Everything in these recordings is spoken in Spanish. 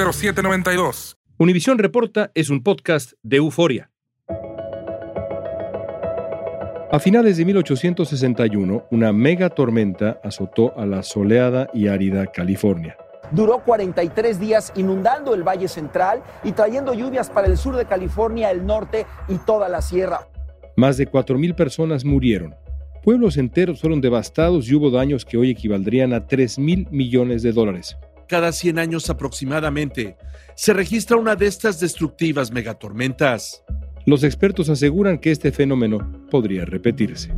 0792 Univisión Reporta es un podcast de euforia. A finales de 1861, una mega tormenta azotó a la soleada y árida California. Duró 43 días inundando el Valle Central y trayendo lluvias para el sur de California, el norte y toda la sierra. Más de 4.000 personas murieron. Pueblos enteros fueron devastados y hubo daños que hoy equivaldrían a 3 mil millones de dólares cada 100 años aproximadamente se registra una de estas destructivas megatormentas. Los expertos aseguran que este fenómeno podría repetirse.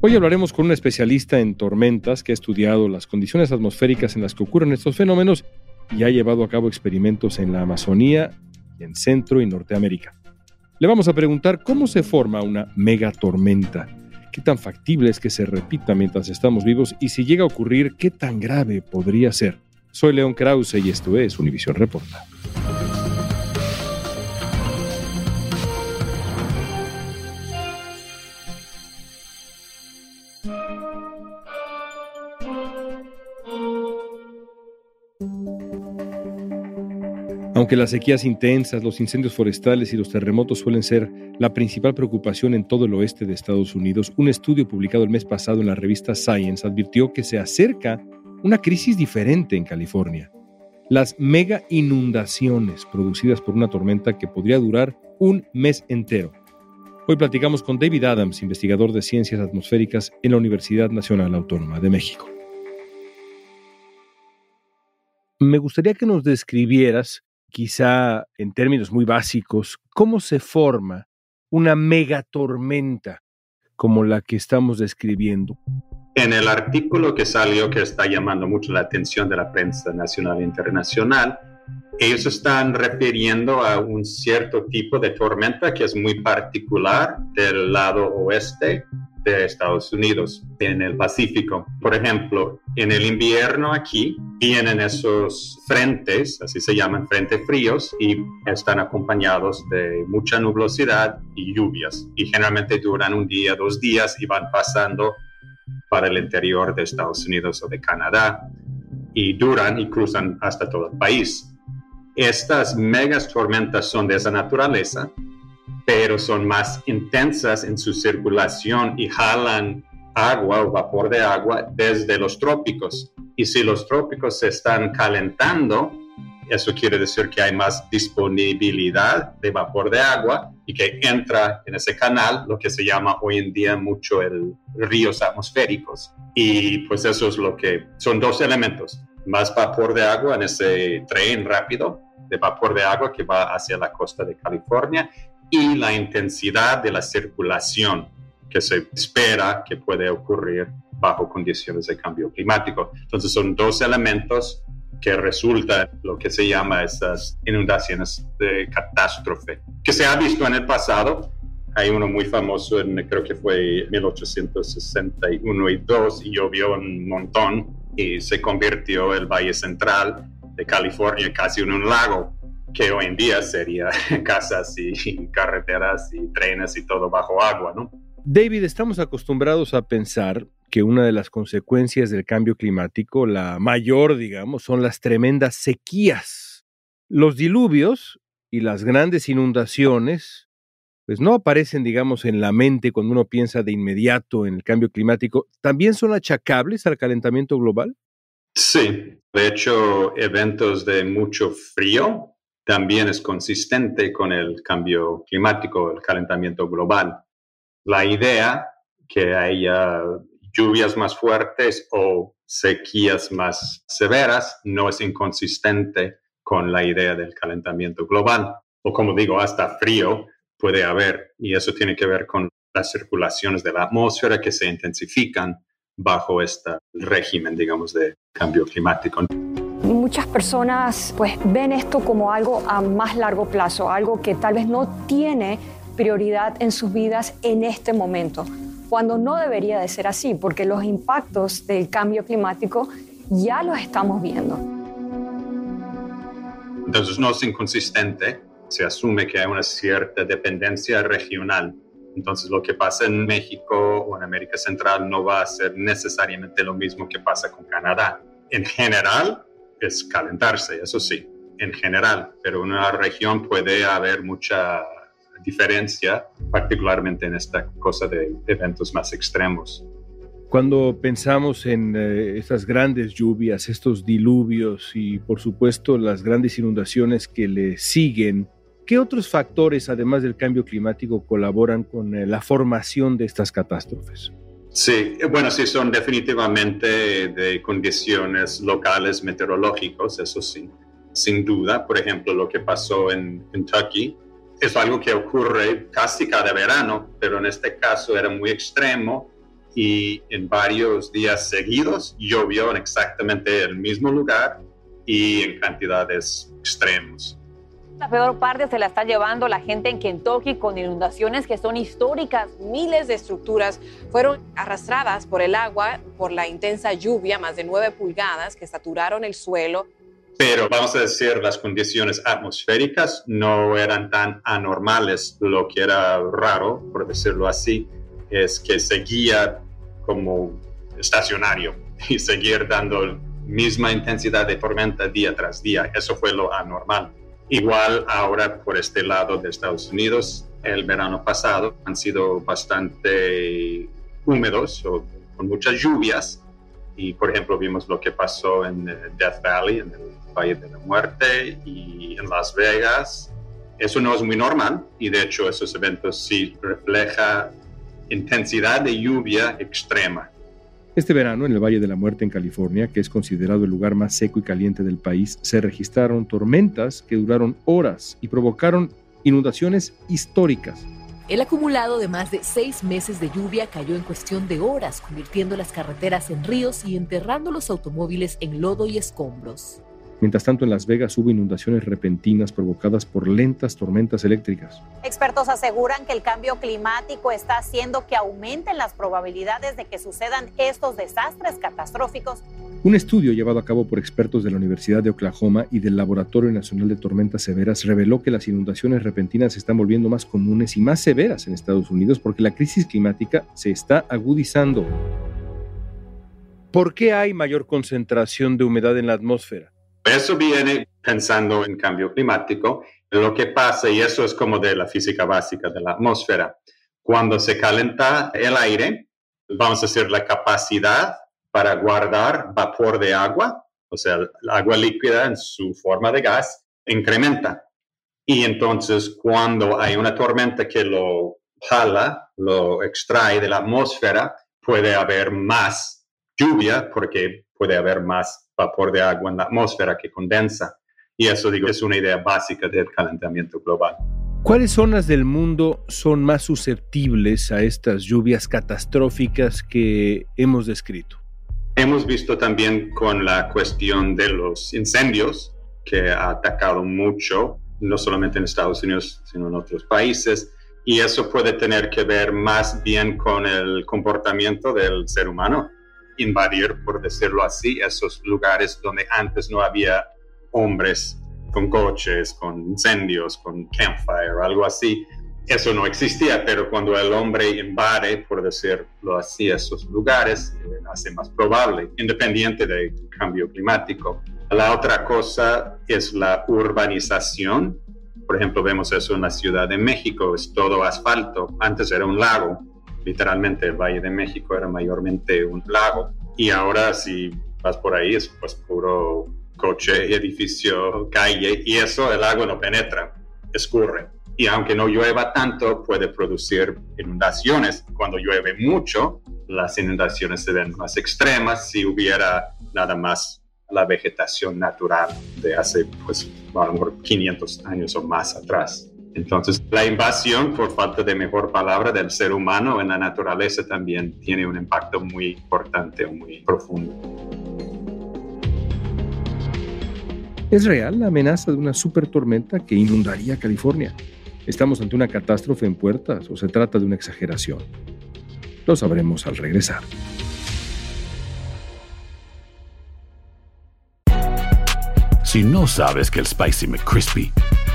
Hoy hablaremos con un especialista en tormentas que ha estudiado las condiciones atmosféricas en las que ocurren estos fenómenos y ha llevado a cabo experimentos en la Amazonía en Centro y Norteamérica. Le vamos a preguntar cómo se forma una megatormenta, qué tan factible es que se repita mientras estamos vivos y si llega a ocurrir, qué tan grave podría ser. Soy León Krause y esto es Univisión Reporta. Aunque las sequías intensas, los incendios forestales y los terremotos suelen ser la principal preocupación en todo el oeste de Estados Unidos, un estudio publicado el mes pasado en la revista Science advirtió que se acerca una crisis diferente en California. Las mega inundaciones producidas por una tormenta que podría durar un mes entero. Hoy platicamos con David Adams, investigador de ciencias atmosféricas en la Universidad Nacional Autónoma de México. Me gustaría que nos describieras quizá en términos muy básicos, cómo se forma una megatormenta como la que estamos describiendo. En el artículo que salió, que está llamando mucho la atención de la prensa nacional e internacional, ellos están refiriendo a un cierto tipo de tormenta que es muy particular del lado oeste de Estados Unidos, en el Pacífico. Por ejemplo, en el invierno aquí vienen esos frentes, así se llaman frentes fríos, y están acompañados de mucha nubosidad y lluvias. Y generalmente duran un día, dos días y van pasando para el interior de Estados Unidos o de Canadá y duran y cruzan hasta todo el país. Estas megas tormentas son de esa naturaleza pero son más intensas en su circulación y jalan agua o vapor de agua desde los trópicos. Y si los trópicos se están calentando, eso quiere decir que hay más disponibilidad de vapor de agua y que entra en ese canal lo que se llama hoy en día mucho el ríos atmosféricos. Y pues eso es lo que son dos elementos, más vapor de agua en ese tren rápido de vapor de agua que va hacia la costa de California y la intensidad de la circulación que se espera que puede ocurrir bajo condiciones de cambio climático. Entonces son dos elementos que resulta lo que se llama esas inundaciones de catástrofe, que se ha visto en el pasado. Hay uno muy famoso, en, creo que fue 1861 y 2, y llovió un montón y se convirtió el Valle Central de California casi en un lago que hoy en día sería casas y carreteras y trenes y todo bajo agua, ¿no? David, estamos acostumbrados a pensar que una de las consecuencias del cambio climático, la mayor, digamos, son las tremendas sequías. Los diluvios y las grandes inundaciones, pues no aparecen, digamos, en la mente cuando uno piensa de inmediato en el cambio climático. ¿También son achacables al calentamiento global? Sí, de hecho, eventos de mucho frío también es consistente con el cambio climático, el calentamiento global la idea que haya lluvias más fuertes o sequías más severas no es inconsistente con la idea del calentamiento global. O como digo, hasta frío puede haber y eso tiene que ver con las circulaciones de la atmósfera que se intensifican bajo este régimen, digamos, de cambio climático. Muchas personas pues ven esto como algo a más largo plazo, algo que tal vez no tiene prioridad en sus vidas en este momento, cuando no debería de ser así, porque los impactos del cambio climático ya los estamos viendo. Entonces no es inconsistente, se asume que hay una cierta dependencia regional. Entonces lo que pasa en México o en América Central no va a ser necesariamente lo mismo que pasa con Canadá. En general es calentarse, eso sí, en general, pero en una región puede haber mucha diferencia, particularmente en esta cosa de eventos más extremos. Cuando pensamos en eh, estas grandes lluvias, estos diluvios y por supuesto las grandes inundaciones que le siguen, ¿qué otros factores, además del cambio climático, colaboran con eh, la formación de estas catástrofes? Sí, bueno, sí, son definitivamente de condiciones locales meteorológicos, eso sí, sin duda. Por ejemplo, lo que pasó en Kentucky, es algo que ocurre casi cada verano, pero en este caso era muy extremo y en varios días seguidos llovió en exactamente el mismo lugar y en cantidades extremas. La peor parte se la está llevando la gente en Kentucky con inundaciones que son históricas. Miles de estructuras fueron arrastradas por el agua, por la intensa lluvia, más de nueve pulgadas que saturaron el suelo pero vamos a decir, las condiciones atmosféricas no eran tan anormales. Lo que era raro, por decirlo así, es que seguía como estacionario y seguir dando misma intensidad de tormenta día tras día. Eso fue lo anormal. Igual ahora por este lado de Estados Unidos, el verano pasado han sido bastante húmedos o con muchas lluvias. Y por ejemplo vimos lo que pasó en eh, Death Valley, en el Valle de la Muerte y en Las Vegas. Eso no es muy normal y de hecho esos eventos sí reflejan intensidad de lluvia extrema. Este verano, en el Valle de la Muerte en California, que es considerado el lugar más seco y caliente del país, se registraron tormentas que duraron horas y provocaron inundaciones históricas. El acumulado de más de seis meses de lluvia cayó en cuestión de horas, convirtiendo las carreteras en ríos y enterrando los automóviles en lodo y escombros. Mientras tanto, en Las Vegas hubo inundaciones repentinas provocadas por lentas tormentas eléctricas. Expertos aseguran que el cambio climático está haciendo que aumenten las probabilidades de que sucedan estos desastres catastróficos. Un estudio llevado a cabo por expertos de la Universidad de Oklahoma y del Laboratorio Nacional de Tormentas Severas reveló que las inundaciones repentinas se están volviendo más comunes y más severas en Estados Unidos porque la crisis climática se está agudizando. ¿Por qué hay mayor concentración de humedad en la atmósfera? Eso viene pensando en cambio climático. Lo que pasa, y eso es como de la física básica de la atmósfera, cuando se calienta el aire, vamos a decir la capacidad para guardar vapor de agua, o sea, el agua líquida en su forma de gas, incrementa. Y entonces cuando hay una tormenta que lo jala, lo extrae de la atmósfera, puede haber más lluvia porque puede haber más vapor de agua en la atmósfera que condensa. Y eso, digo, es una idea básica del calentamiento global. ¿Cuáles zonas del mundo son más susceptibles a estas lluvias catastróficas que hemos descrito? Hemos visto también con la cuestión de los incendios, que ha atacado mucho, no solamente en Estados Unidos, sino en otros países. Y eso puede tener que ver más bien con el comportamiento del ser humano invadir, por decirlo así, esos lugares donde antes no había hombres con coches, con incendios, con campfire algo así. Eso no existía, pero cuando el hombre invade, por decirlo así, esos lugares, eh, hace más probable, independiente del cambio climático. La otra cosa es la urbanización. Por ejemplo, vemos eso en la Ciudad de México, es todo asfalto. Antes era un lago, literalmente el Valle de México era mayormente un lago. Y ahora si vas por ahí es pues puro coche, edificio, calle, y eso el agua no penetra, escurre. Y aunque no llueva tanto, puede producir inundaciones. Cuando llueve mucho, las inundaciones se ven más extremas si hubiera nada más la vegetación natural de hace, pues, a lo mejor 500 años o más atrás. Entonces, la invasión, por falta de mejor palabra, del ser humano en la naturaleza también tiene un impacto muy importante, muy profundo. ¿Es real la amenaza de una super tormenta que inundaría California? ¿Estamos ante una catástrofe en puertas o se trata de una exageración? Lo sabremos al regresar. Si no sabes que el Spicy McCrispy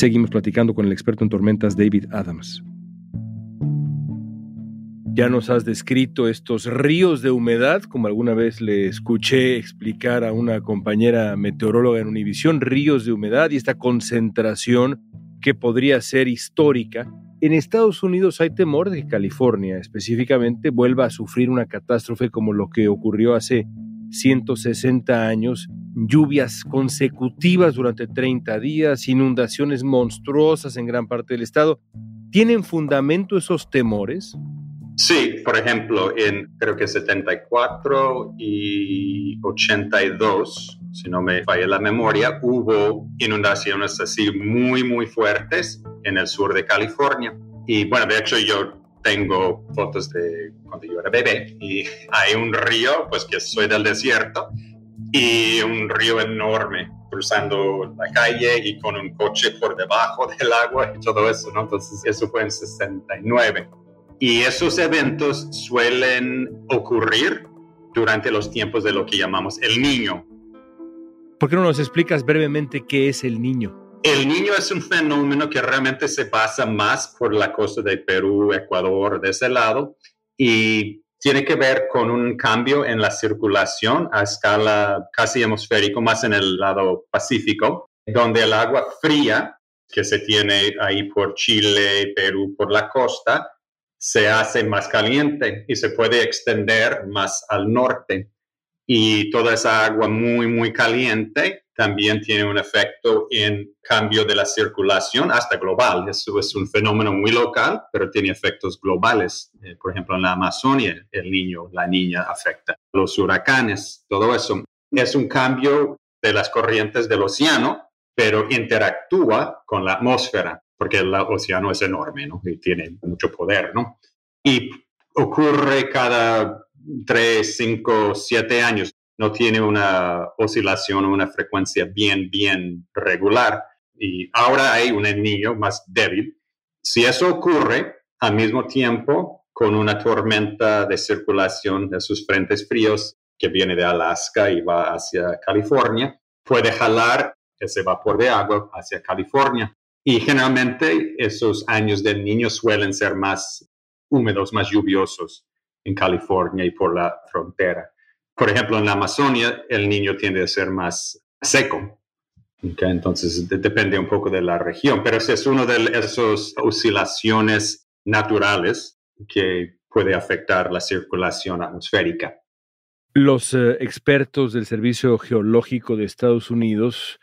Seguimos platicando con el experto en tormentas David Adams. Ya nos has descrito estos ríos de humedad, como alguna vez le escuché explicar a una compañera meteoróloga en Univisión, ríos de humedad y esta concentración que podría ser histórica. En Estados Unidos hay temor de que California específicamente vuelva a sufrir una catástrofe como lo que ocurrió hace 160 años, lluvias consecutivas durante 30 días, inundaciones monstruosas en gran parte del estado. ¿Tienen fundamento esos temores? Sí, por ejemplo, en creo que 74 y 82, si no me falla la memoria, hubo inundaciones así muy, muy fuertes en el sur de California. Y bueno, de hecho yo tengo fotos de cuando yo era bebé y hay un río, pues que soy del desierto, y un río enorme cruzando la calle y con un coche por debajo del agua y todo eso, ¿no? Entonces eso fue en 69. Y esos eventos suelen ocurrir durante los tiempos de lo que llamamos el niño. ¿Por qué no nos explicas brevemente qué es el niño? El niño es un fenómeno que realmente se pasa más por la costa de Perú, Ecuador, de ese lado, y tiene que ver con un cambio en la circulación a escala casi hemisférico, más en el lado pacífico, donde el agua fría que se tiene ahí por Chile, Perú, por la costa, se hace más caliente y se puede extender más al norte. Y toda esa agua muy, muy caliente también tiene un efecto en cambio de la circulación hasta global. Eso es un fenómeno muy local, pero tiene efectos globales. Eh, por ejemplo, en la Amazonia, el niño, la niña afecta. Los huracanes, todo eso. Es un cambio de las corrientes del océano, pero interactúa con la atmósfera, porque el océano es enorme, ¿no? Y tiene mucho poder, ¿no? Y ocurre cada tres, cinco, siete años no tiene una oscilación o una frecuencia bien, bien regular. Y ahora hay un niño más débil. Si eso ocurre al mismo tiempo con una tormenta de circulación de sus frentes fríos que viene de Alaska y va hacia California, puede jalar ese vapor de agua hacia California. Y generalmente esos años del niño suelen ser más húmedos, más lluviosos en California y por la frontera. Por ejemplo, en la Amazonia el niño tiende a ser más seco. entonces depende un poco de la región, pero es una de esas oscilaciones naturales que puede afectar la circulación atmosférica. Los eh, expertos del Servicio Geológico de Estados Unidos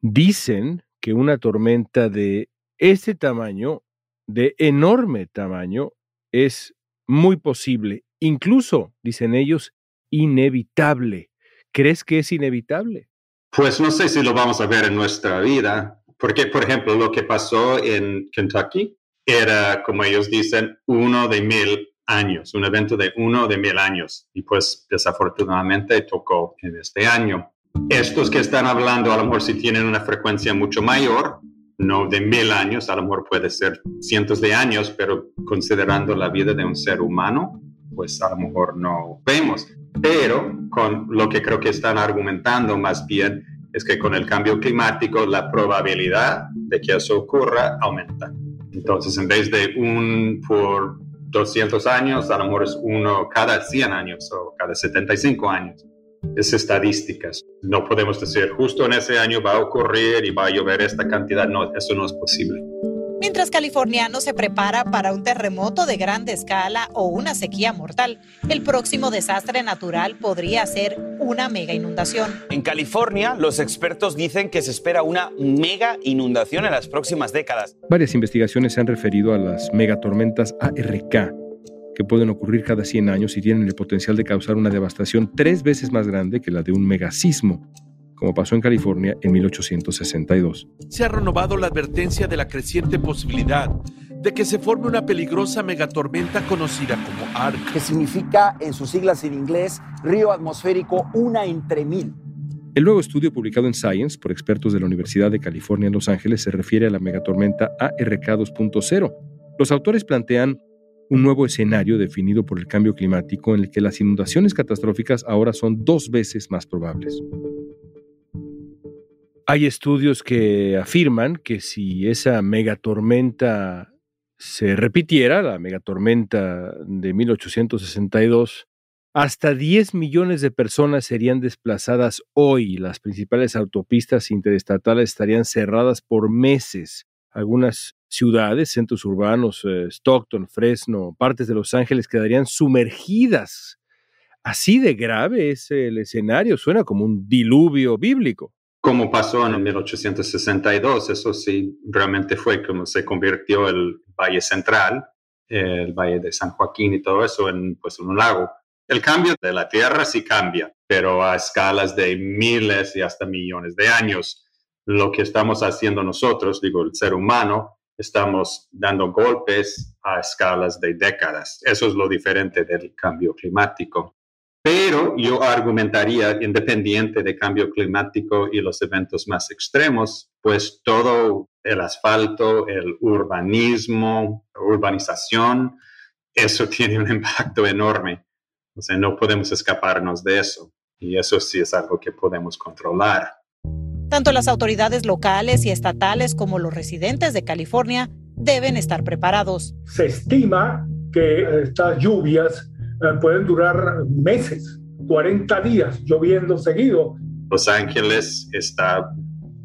dicen que una tormenta de este tamaño, de enorme tamaño, es muy posible, incluso, dicen ellos, inevitable. ¿Crees que es inevitable? Pues no sé si lo vamos a ver en nuestra vida, porque, por ejemplo, lo que pasó en Kentucky era, como ellos dicen, uno de mil años, un evento de uno de mil años, y pues desafortunadamente tocó en este año. Estos que están hablando, a lo mejor si tienen una frecuencia mucho mayor, no de mil años, a lo mejor puede ser cientos de años, pero considerando la vida de un ser humano, pues a lo mejor no vemos. Pero con lo que creo que están argumentando más bien es que con el cambio climático la probabilidad de que eso ocurra aumenta. Entonces, en vez de un por 200 años, a lo mejor es uno cada 100 años o cada 75 años es estadísticas. No podemos decir justo en ese año va a ocurrir y va a llover esta cantidad. No, eso no es posible. Mientras no se prepara para un terremoto de grande escala o una sequía mortal, el próximo desastre natural podría ser una mega inundación. En California, los expertos dicen que se espera una mega inundación en las próximas décadas. Varias investigaciones se han referido a las megatormentas ARK, que pueden ocurrir cada 100 años y tienen el potencial de causar una devastación tres veces más grande que la de un megasismo, como pasó en California en 1862. Se ha renovado la advertencia de la creciente posibilidad de que se forme una peligrosa megatormenta conocida como ARC. Que significa en sus siglas en inglés río atmosférico una entre mil. El nuevo estudio publicado en Science por expertos de la Universidad de California en Los Ángeles se refiere a la megatormenta ARK 2.0. Los autores plantean un nuevo escenario definido por el cambio climático en el que las inundaciones catastróficas ahora son dos veces más probables. Hay estudios que afirman que si esa megatormenta se repitiera, la megatormenta de 1862, hasta 10 millones de personas serían desplazadas hoy. Las principales autopistas interestatales estarían cerradas por meses. Algunas ciudades, centros urbanos, eh, Stockton, Fresno, partes de Los Ángeles quedarían sumergidas. Así de grave es el escenario, suena como un diluvio bíblico. Como pasó en 1862, eso sí, realmente fue como se convirtió el Valle Central, el Valle de San Joaquín y todo eso en, pues, en un lago. El cambio de la Tierra sí cambia, pero a escalas de miles y hasta millones de años. Lo que estamos haciendo nosotros, digo, el ser humano, estamos dando golpes a escalas de décadas. Eso es lo diferente del cambio climático. Pero yo argumentaría, independiente de cambio climático y los eventos más extremos, pues todo el asfalto, el urbanismo, urbanización, eso tiene un impacto enorme. O sea, no podemos escaparnos de eso. Y eso sí es algo que podemos controlar. Tanto las autoridades locales y estatales como los residentes de California deben estar preparados. Se estima que estas lluvias eh, pueden durar meses, 40 días lloviendo seguido. Los Ángeles está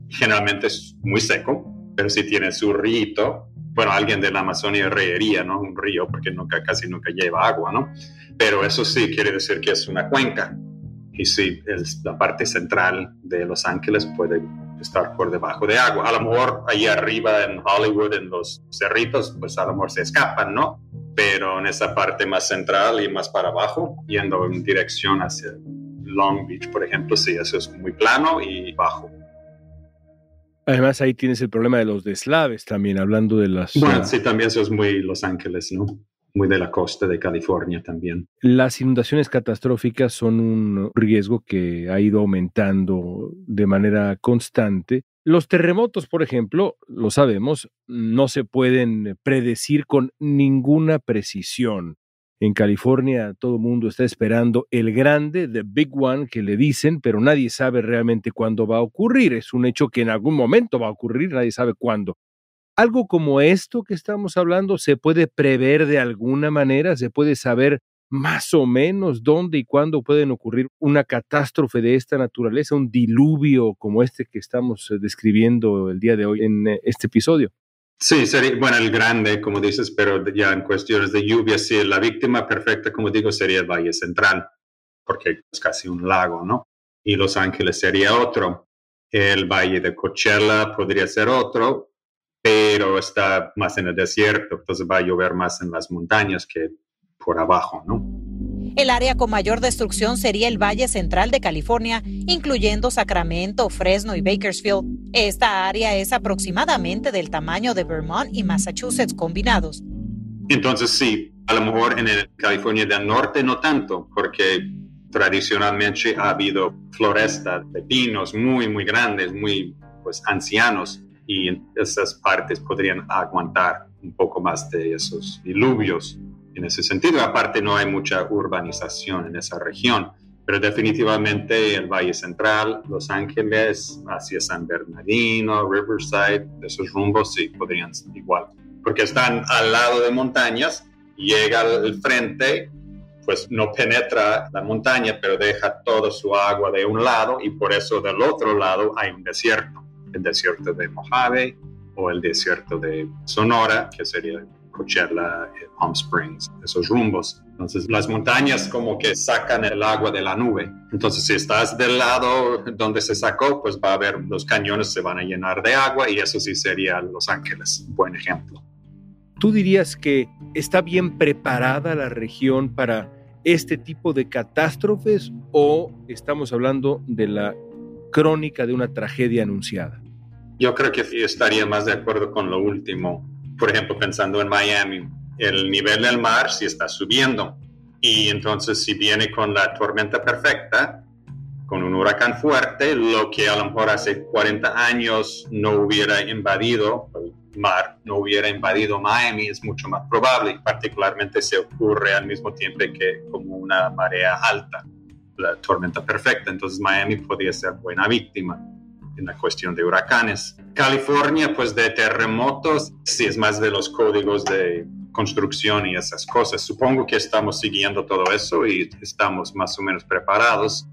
generalmente muy seco, pero si tiene su río, bueno, alguien de la Amazonia reiría, ¿no? Un río, porque nunca, casi nunca lleva agua, ¿no? Pero eso sí quiere decir que es una cuenca y sí, la parte central de Los Ángeles puede estar por debajo de agua. A lo mejor ahí arriba en Hollywood, en los cerritos, pues a lo mejor se escapan, ¿no? Pero en esa parte más central y más para abajo, yendo en dirección hacia Long Beach, por ejemplo, sí, eso es muy plano y bajo. Además, ahí tienes el problema de los deslaves también, hablando de las... Bueno, sí, también eso es muy Los Ángeles, ¿no? Muy de la costa de California también. Las inundaciones catastróficas son un riesgo que ha ido aumentando de manera constante. Los terremotos, por ejemplo, lo sabemos, no se pueden predecir con ninguna precisión. En California todo el mundo está esperando el grande, the big one, que le dicen, pero nadie sabe realmente cuándo va a ocurrir. Es un hecho que en algún momento va a ocurrir, nadie sabe cuándo. Algo como esto que estamos hablando se puede prever de alguna manera, se puede saber más o menos dónde y cuándo pueden ocurrir una catástrofe de esta naturaleza, un diluvio como este que estamos eh, describiendo el día de hoy en eh, este episodio. Sí, sería, bueno, el grande, como dices, pero ya en cuestiones de lluvia, sí, la víctima perfecta, como digo, sería el Valle Central, porque es casi un lago, ¿no? Y Los Ángeles sería otro. El Valle de Coachella podría ser otro, pero está más en el desierto, entonces va a llover más en las montañas que por abajo, ¿no? El área con mayor destrucción sería el Valle Central de California, incluyendo Sacramento, Fresno y Bakersfield. Esta área es aproximadamente del tamaño de Vermont y Massachusetts combinados. Entonces sí, a lo mejor en el California del Norte no tanto, porque tradicionalmente ha habido floresta de pinos muy, muy grandes, muy pues ancianos, y esas partes podrían aguantar un poco más de esos diluvios en ese sentido. Aparte, no hay mucha urbanización en esa región, pero definitivamente el Valle Central, Los Ángeles, hacia San Bernardino, Riverside, esos rumbos sí podrían ser igual, porque están al lado de montañas, llega al frente, pues no penetra la montaña, pero deja toda su agua de un lado y por eso del otro lado hay un desierto, el desierto de Mojave o el desierto de Sonora, que sería Coachella, eh, Palm Springs, esos rumbos. Entonces las montañas como que sacan el agua de la nube. Entonces si estás del lado donde se sacó, pues va a haber los cañones se van a llenar de agua y eso sí sería Los Ángeles, un buen ejemplo. ¿Tú dirías que está bien preparada la región para este tipo de catástrofes o estamos hablando de la crónica de una tragedia anunciada? Yo creo que estaría más de acuerdo con lo último por ejemplo, pensando en Miami, el nivel del mar sí está subiendo. Y entonces si viene con la tormenta perfecta, con un huracán fuerte, lo que a lo mejor hace 40 años no hubiera invadido el mar, no hubiera invadido Miami, es mucho más probable, particularmente se ocurre al mismo tiempo que como una marea alta, la tormenta perfecta, entonces Miami podría ser buena víctima en la cuestión de huracanes. California, pues de terremotos, sí es más de los códigos de construcción y esas cosas. Supongo que estamos siguiendo todo eso y estamos más o menos preparados.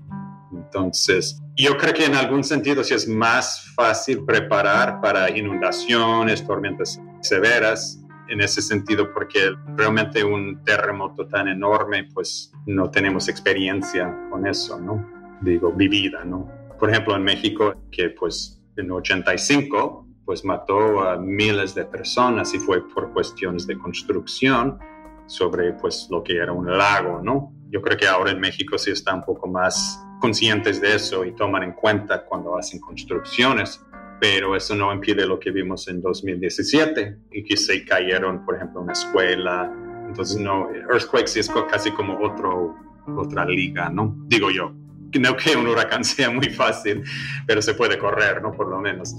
Entonces, yo creo que en algún sentido sí es más fácil preparar para inundaciones, tormentas severas, en ese sentido, porque realmente un terremoto tan enorme, pues no tenemos experiencia con eso, ¿no? Digo, vivida, ¿no? por ejemplo, en México, que pues en 85 pues mató a miles de personas y fue por cuestiones de construcción sobre pues lo que era un lago, ¿no? Yo creo que ahora en México sí están un poco más conscientes de eso y toman en cuenta cuando hacen construcciones, pero eso no impide lo que vimos en 2017 y que se cayeron, por ejemplo, una escuela. Entonces, no, earthquakes es casi como otro, otra liga, ¿no? Digo yo no que un huracán sea muy fácil, pero se puede correr, ¿no? Por lo menos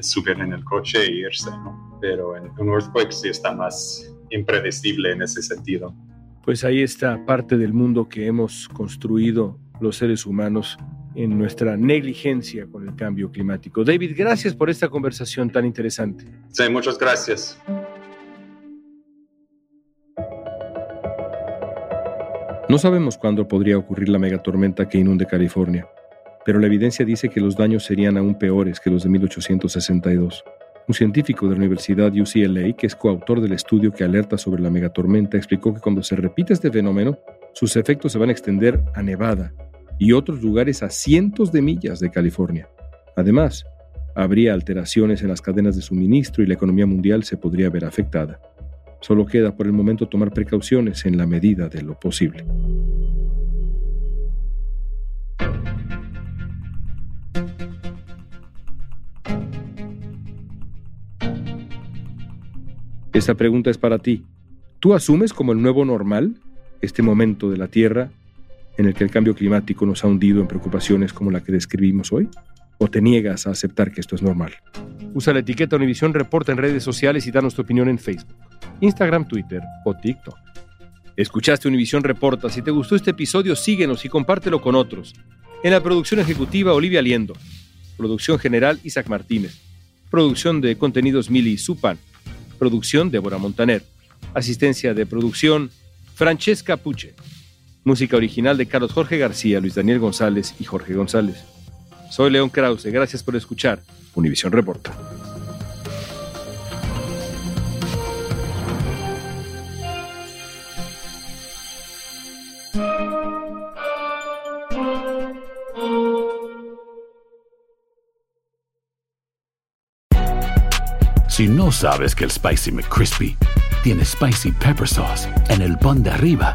subir en el coche e irse, ¿no? Pero en un earthquake sí está más impredecible en ese sentido. Pues ahí está parte del mundo que hemos construido los seres humanos en nuestra negligencia con el cambio climático. David, gracias por esta conversación tan interesante. Sí, muchas gracias. No sabemos cuándo podría ocurrir la megatormenta que inunde California, pero la evidencia dice que los daños serían aún peores que los de 1862. Un científico de la Universidad UCLA, que es coautor del estudio que alerta sobre la megatormenta, explicó que cuando se repite este fenómeno, sus efectos se van a extender a Nevada y otros lugares a cientos de millas de California. Además, habría alteraciones en las cadenas de suministro y la economía mundial se podría ver afectada. Solo queda por el momento tomar precauciones en la medida de lo posible. Esta pregunta es para ti. ¿Tú asumes como el nuevo normal este momento de la Tierra en el que el cambio climático nos ha hundido en preocupaciones como la que describimos hoy? ¿O te niegas a aceptar que esto es normal? Usa la etiqueta Univisión Reporta en redes sociales y danos tu opinión en Facebook. Instagram, Twitter o TikTok. Escuchaste Univisión Reporta. Si te gustó este episodio, síguenos y compártelo con otros. En la producción ejecutiva, Olivia Liendo. Producción general, Isaac Martínez. Producción de contenidos, Mili Supan. Producción, Débora Montaner. Asistencia de producción, Francesca Puche. Música original de Carlos Jorge García, Luis Daniel González y Jorge González. Soy León Krause. Gracias por escuchar. Univisión Reporta. Si no sabes que el Spicy McCrispy tiene Spicy Pepper Sauce en el pan de arriba